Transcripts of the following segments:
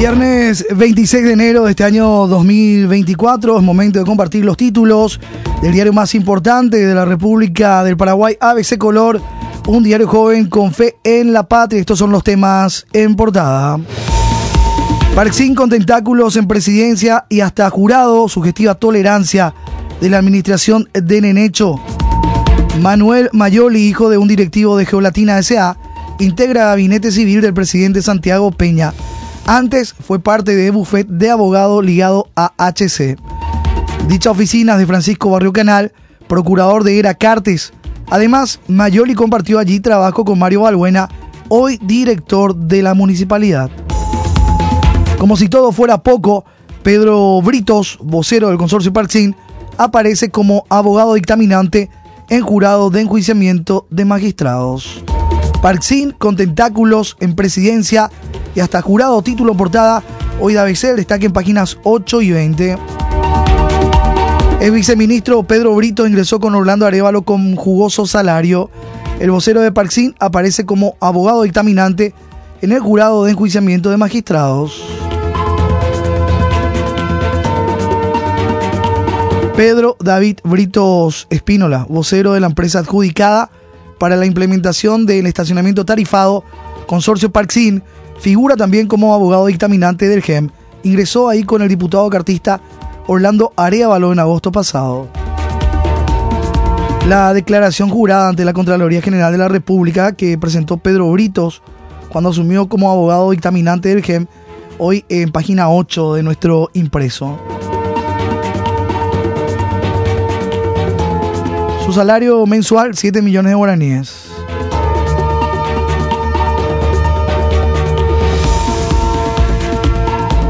Viernes 26 de enero de este año 2024 es momento de compartir los títulos del diario más importante de la República del Paraguay, ABC Color, un diario joven con fe en la patria. Estos son los temas en portada. Parexín con tentáculos en presidencia y hasta jurado, sugestiva tolerancia de la administración de Nenecho. Manuel Mayoli, hijo de un directivo de Geolatina S.A., integra gabinete civil del presidente Santiago Peña. Antes fue parte de bufet de abogado ligado a HC. Dicha oficina de Francisco Barrio Canal, procurador de Era Cartes. Además, Mayoli compartió allí trabajo con Mario Balbuena, hoy director de la municipalidad. Como si todo fuera poco, Pedro Britos, vocero del consorcio Parcín, aparece como abogado dictaminante en jurado de enjuiciamiento de magistrados. Parcín con tentáculos en presidencia y hasta jurado título portada. Hoy de ABC destaca en páginas 8 y 20. El viceministro Pedro Brito ingresó con Orlando Arevalo con jugoso salario. El vocero de Parcín aparece como abogado dictaminante en el jurado de enjuiciamiento de magistrados. Pedro David Britos Espínola, vocero de la empresa adjudicada para la implementación del estacionamiento tarifado Consorcio Parksin, figura también como abogado dictaminante del GEM. Ingresó ahí con el diputado cartista Orlando Areavalo en agosto pasado. La declaración jurada ante la Contraloría General de la República que presentó Pedro Britos cuando asumió como abogado dictaminante del GEM, hoy en página 8 de nuestro impreso. Su salario mensual, 7 millones de guaraníes.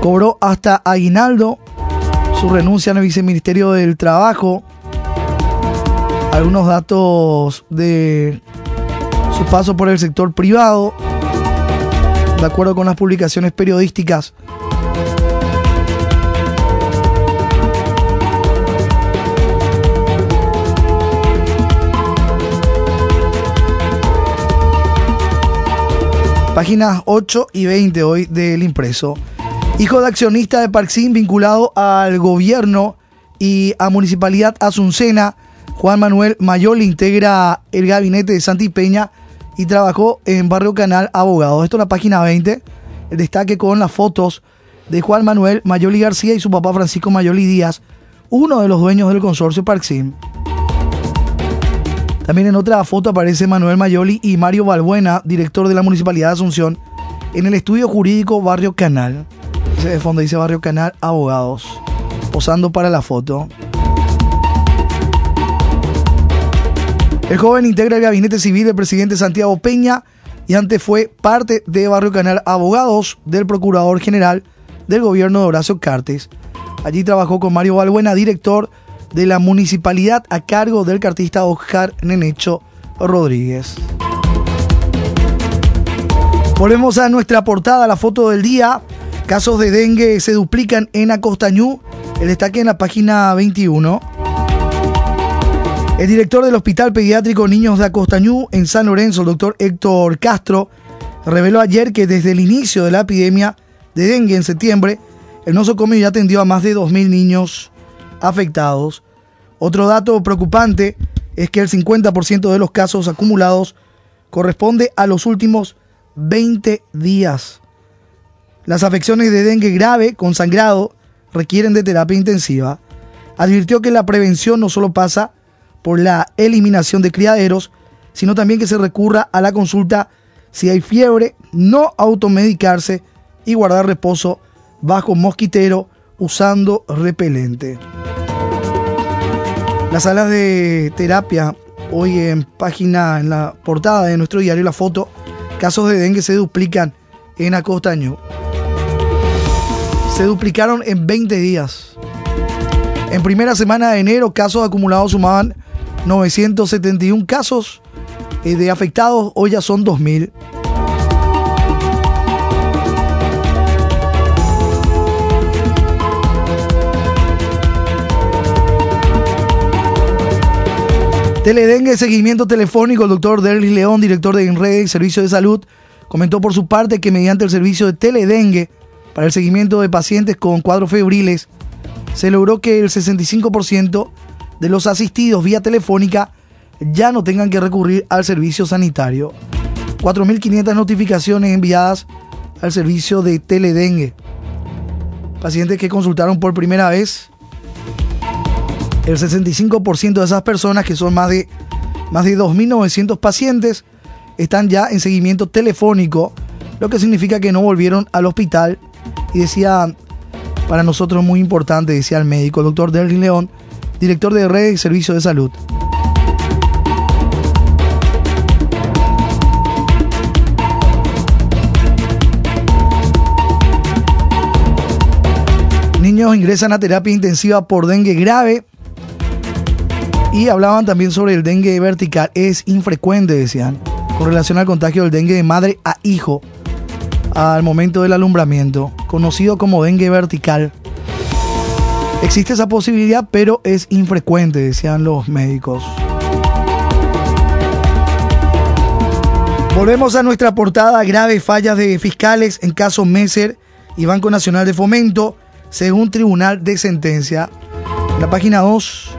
Cobró hasta aguinaldo su renuncia en el viceministerio del Trabajo. Algunos datos de su paso por el sector privado, de acuerdo con las publicaciones periodísticas Páginas 8 y 20 hoy del impreso. Hijo de accionista de Parksin vinculado al gobierno y a Municipalidad Asuncena, Juan Manuel Mayol integra el gabinete de Santi Peña y trabajó en Barrio Canal Abogado. Esto es la página 20. El destaque con las fotos de Juan Manuel Mayoli García y su papá Francisco Mayoli Díaz, uno de los dueños del consorcio Parksim. También en otra foto aparece Manuel Mayoli y Mario Balbuena, director de la Municipalidad de Asunción, en el estudio jurídico Barrio Canal. De fondo dice Barrio Canal Abogados, posando para la foto. El joven integra el gabinete civil del presidente Santiago Peña y antes fue parte de Barrio Canal Abogados del Procurador General del gobierno de Horacio Cartes. Allí trabajó con Mario Balbuena, director de la municipalidad a cargo del cartista Oscar Nenecho Rodríguez. Volvemos a nuestra portada, la foto del día. Casos de dengue se duplican en Acostañú. El destaque en la página 21. El director del Hospital Pediátrico Niños de Acostañú en San Lorenzo, el doctor Héctor Castro, reveló ayer que desde el inicio de la epidemia de dengue en septiembre, el nosocomio ya atendió a más de 2.000 niños afectados. Otro dato preocupante es que el 50% de los casos acumulados corresponde a los últimos 20 días. Las afecciones de dengue grave con sangrado requieren de terapia intensiva. Advirtió que la prevención no solo pasa por la eliminación de criaderos, sino también que se recurra a la consulta si hay fiebre, no automedicarse y guardar reposo bajo mosquitero usando repelente. Las salas de terapia, hoy en página, en la portada de nuestro diario, la foto, casos de dengue se duplican en Acostaño. Se duplicaron en 20 días. En primera semana de enero, casos acumulados sumaban 971 casos eh, de afectados, hoy ya son 2000. Teledengue, seguimiento telefónico. El doctor Derlis León, director de Enrede y Servicio de Salud, comentó por su parte que mediante el servicio de Teledengue para el seguimiento de pacientes con cuadros febriles, se logró que el 65% de los asistidos vía telefónica ya no tengan que recurrir al servicio sanitario. 4.500 notificaciones enviadas al servicio de teledengue. Pacientes que consultaron por primera vez, el 65% de esas personas, que son más de, más de 2.900 pacientes, están ya en seguimiento telefónico, lo que significa que no volvieron al hospital. Y decía, para nosotros muy importante, decía el médico, el doctor Derlin León, director de Red y Servicio de Salud. Niños ingresan a terapia intensiva por dengue grave. Y hablaban también sobre el dengue vertical. Es infrecuente, decían, con relación al contagio del dengue de madre a hijo al momento del alumbramiento, conocido como dengue vertical. Existe esa posibilidad, pero es infrecuente, decían los médicos. Volvemos a nuestra portada, graves fallas de fiscales en caso Messer y Banco Nacional de Fomento según Tribunal de Sentencia. En la página 2,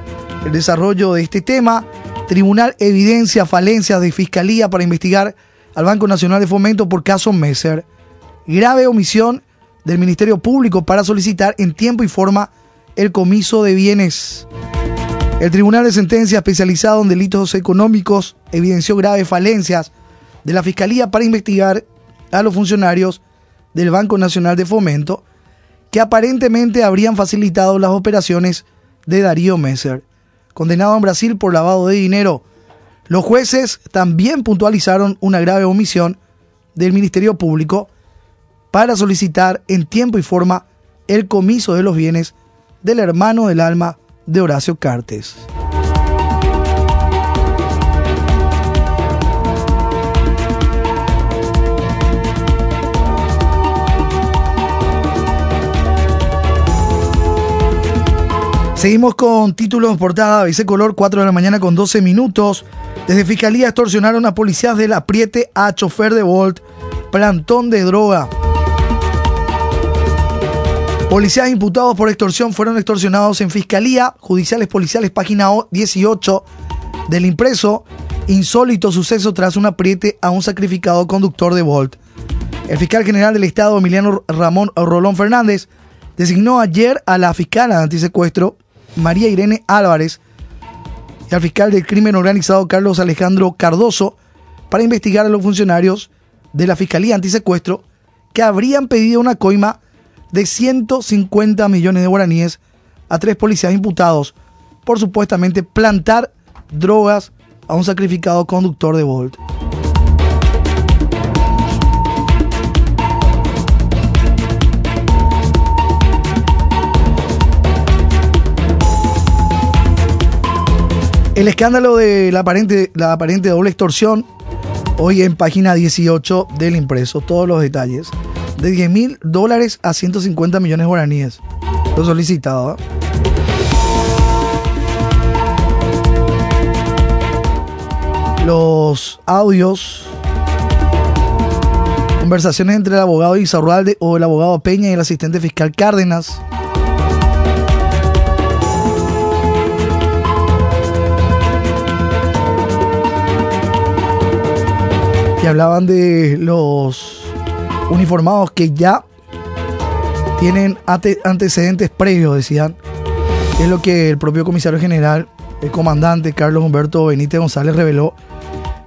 el desarrollo de este tema. Tribunal evidencia falencias de Fiscalía para investigar al Banco Nacional de Fomento por caso Messer. Grave omisión del Ministerio Público para solicitar en tiempo y forma el comiso de bienes. El Tribunal de Sentencia especializado en delitos económicos evidenció graves falencias de la Fiscalía para investigar a los funcionarios del Banco Nacional de Fomento que aparentemente habrían facilitado las operaciones de Darío Messer, condenado en Brasil por lavado de dinero. Los jueces también puntualizaron una grave omisión del Ministerio Público para solicitar en tiempo y forma el comiso de los bienes del hermano del alma de Horacio Cartes. Seguimos con títulos portada, Vice Color, 4 de la mañana con 12 minutos. Desde Fiscalía extorsionaron a policías del apriete a chofer de Volt, plantón de droga. Policías imputados por extorsión fueron extorsionados en Fiscalía, Judiciales Policiales, página 18 del impreso. Insólito suceso tras un apriete a un sacrificado conductor de Volt. El fiscal general del Estado, Emiliano Ramón Rolón Fernández, designó ayer a la fiscal antisecuestro, María Irene Álvarez y al fiscal del crimen organizado Carlos Alejandro Cardoso para investigar a los funcionarios de la Fiscalía Antisecuestro que habrían pedido una coima de 150 millones de guaraníes a tres policías imputados por supuestamente plantar drogas a un sacrificado conductor de Volt. El escándalo de la aparente, la aparente doble extorsión, hoy en página 18 del impreso, todos los detalles. De 10 mil dólares a 150 millones de guaraníes. Lo solicitado. Los audios, conversaciones entre el abogado Isarralde o el abogado Peña y el asistente fiscal Cárdenas que hablaban de los uniformados que ya tienen antecedentes previos, decían. Es lo que el propio comisario general, el comandante Carlos Humberto Benítez González reveló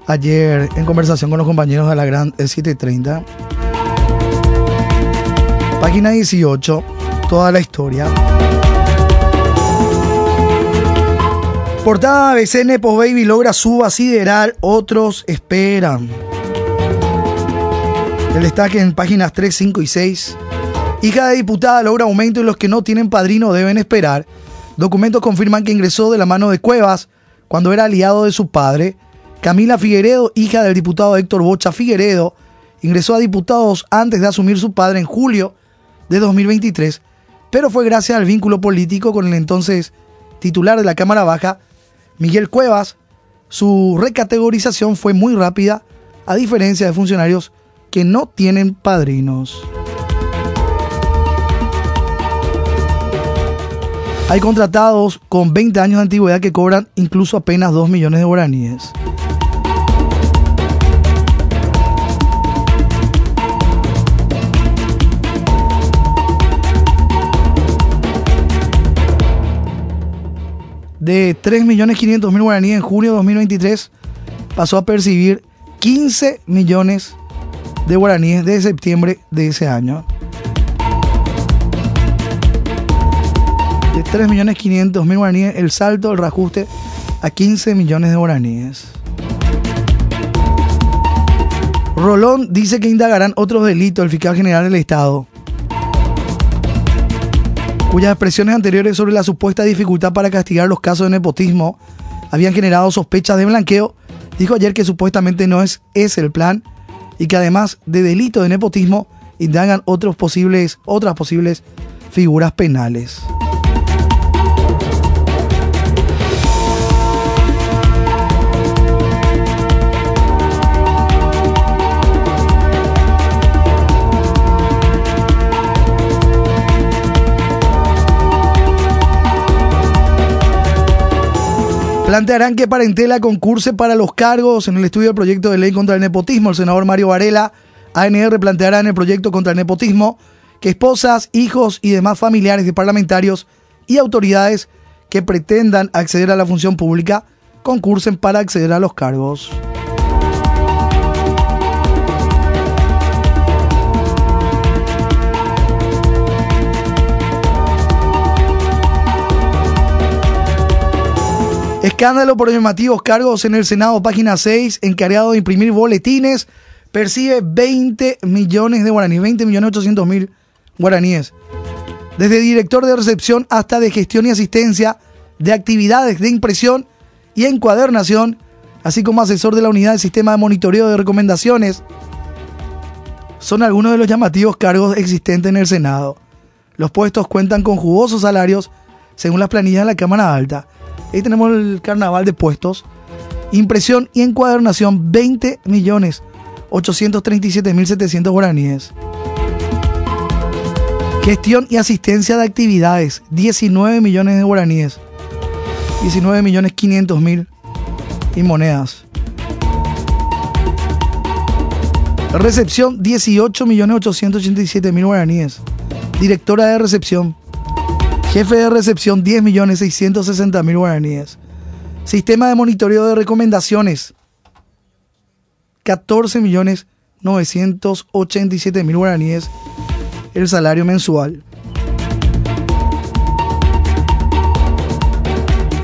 ayer en conversación con los compañeros de la Gran 730. Página 18, toda la historia. Portada BCN Post Baby logra suba sideral, otros esperan. El destaque en páginas 3, 5 y 6. Hija de diputada logra aumento y los que no tienen padrino deben esperar. Documentos confirman que ingresó de la mano de Cuevas cuando era aliado de su padre. Camila Figueredo, hija del diputado Héctor Bocha Figueredo, ingresó a diputados antes de asumir su padre en julio de 2023, pero fue gracias al vínculo político con el entonces titular de la Cámara Baja, Miguel Cuevas. Su recategorización fue muy rápida, a diferencia de funcionarios que no tienen padrinos. Hay contratados con 20 años de antigüedad que cobran incluso apenas 2 millones de guaraníes. De 3.500.000 guaraníes en junio de 2023 pasó a percibir 15 millones de guaraníes de septiembre de ese año. De 3.500.000 guaraníes, el salto, el reajuste a 15 millones de guaraníes. Rolón dice que indagarán otros delitos el fiscal general del Estado, cuyas expresiones anteriores sobre la supuesta dificultad para castigar los casos de nepotismo habían generado sospechas de blanqueo, dijo ayer que supuestamente no es ese el plan y que además de delito de nepotismo indagan otros posibles, otras posibles figuras penales. Plantearán que Parentela concurse para los cargos en el estudio del proyecto de ley contra el nepotismo. El senador Mario Varela, ANR, planteará en el proyecto contra el nepotismo que esposas, hijos y demás familiares de parlamentarios y autoridades que pretendan acceder a la función pública concursen para acceder a los cargos. Escándalo por llamativos cargos en el Senado, página 6, encargado de imprimir boletines, percibe 20 millones de guaraníes, 20 millones 800 mil guaraníes. Desde director de recepción hasta de gestión y asistencia de actividades de impresión y encuadernación, así como asesor de la unidad del sistema de monitoreo de recomendaciones, son algunos de los llamativos cargos existentes en el Senado. Los puestos cuentan con jugosos salarios según las planillas de la Cámara Alta. Ahí tenemos el carnaval de puestos. Impresión y encuadernación 20 millones 837 mil 700 guaraníes. Gestión y asistencia de actividades 19 millones de guaraníes. 19 millones 500 mil y monedas. Recepción 18 millones 887 mil guaraníes. Directora de recepción Jefe de recepción 10.660.000 guaraníes. Sistema de monitoreo de recomendaciones 14.987.000 guaraníes el salario mensual.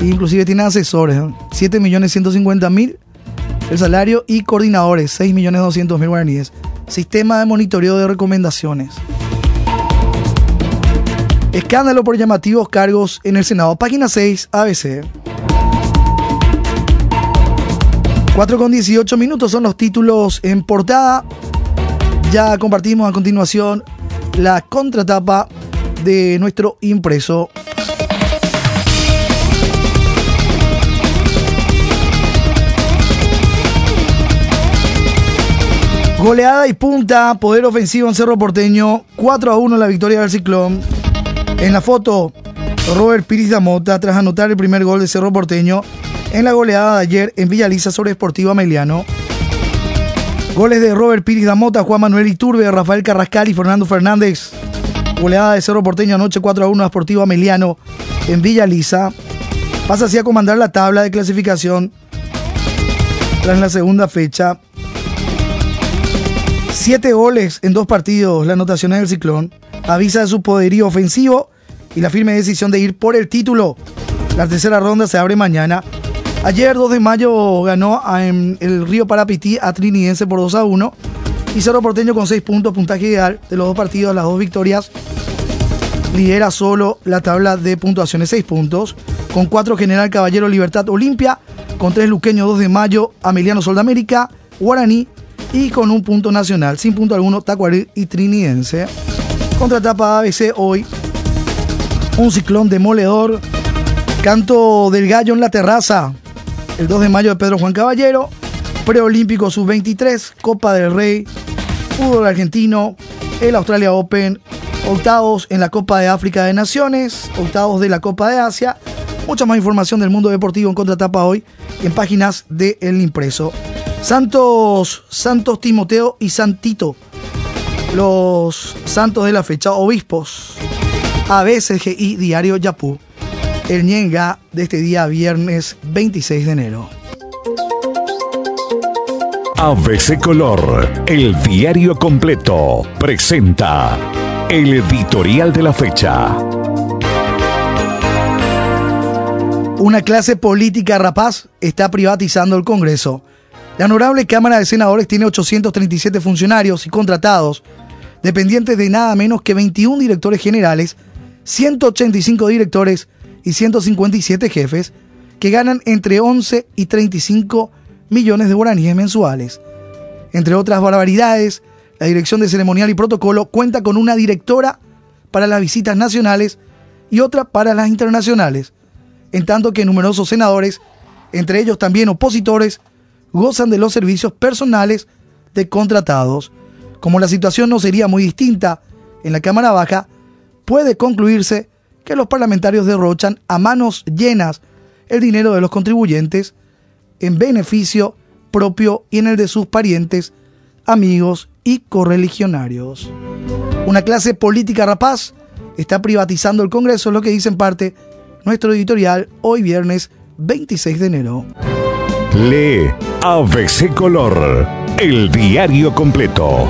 Inclusive tiene asesores, 7.150.000 el salario y coordinadores, 6.200.000 guaraníes. Sistema de monitoreo de recomendaciones. Escándalo por llamativos cargos en el Senado. Página 6, ABC. 4 con 18 minutos son los títulos en portada. Ya compartimos a continuación la contratapa de nuestro impreso. Goleada y punta, poder ofensivo en Cerro Porteño, 4 a 1 la victoria del Ciclón. En la foto, Robert Piris Mota tras anotar el primer gol de Cerro Porteño en la goleada de ayer en Villaliza sobre Sportivo Ameliano. Goles de Robert Piris Mota, Juan Manuel Iturbe, Rafael Carrascal y Fernando Fernández. Goleada de Cerro Porteño anoche 4 a 1 a Sportivo Ameliano en Villaliza. Pasa así a comandar la tabla de clasificación tras la segunda fecha. Siete goles en dos partidos, la anotación del ciclón avisa de su poderío ofensivo y la firme decisión de ir por el título. La tercera ronda se abre mañana. Ayer, 2 de mayo, ganó en el Río Parapití a Trinidense por 2 a 1. Y Cerro Porteño con 6 puntos, puntaje ideal de los dos partidos, las dos victorias. Lidera solo la tabla de puntuaciones, 6 puntos. Con 4 General Caballero Libertad Olimpia. Con 3 Luqueño, 2 de mayo, Ameliano Soldamérica, Guaraní. Y con un punto nacional, sin punto alguno, Tacuarí y Trinidense. Contratapa ABC hoy. Un ciclón demoledor. Canto del gallo en la terraza. El 2 de mayo de Pedro Juan Caballero. Preolímpico Sub-23. Copa del Rey. Fútbol argentino. El Australia Open. octavos en la Copa de África de Naciones, octavos de la Copa de Asia. Mucha más información del mundo deportivo en contratapa hoy en páginas de El Impreso. Santos, Santos Timoteo y Santito, los santos de la fecha, obispos, ABCGI Diario Yapú, el Ñenga de este día viernes 26 de enero. ABC Color, el diario completo, presenta el editorial de la fecha. Una clase política rapaz está privatizando el Congreso. La honorable Cámara de Senadores tiene 837 funcionarios y contratados, dependientes de nada menos que 21 directores generales, 185 directores y 157 jefes, que ganan entre 11 y 35 millones de guaraníes mensuales. Entre otras barbaridades, la Dirección de Ceremonial y Protocolo cuenta con una directora para las visitas nacionales y otra para las internacionales, en tanto que numerosos senadores, entre ellos también opositores, gozan de los servicios personales de contratados. Como la situación no sería muy distinta en la Cámara Baja, puede concluirse que los parlamentarios derrochan a manos llenas el dinero de los contribuyentes en beneficio propio y en el de sus parientes, amigos y correligionarios. Una clase política rapaz está privatizando el Congreso, lo que dice en parte nuestro editorial hoy viernes 26 de enero. Lee ABC Color, el diario completo.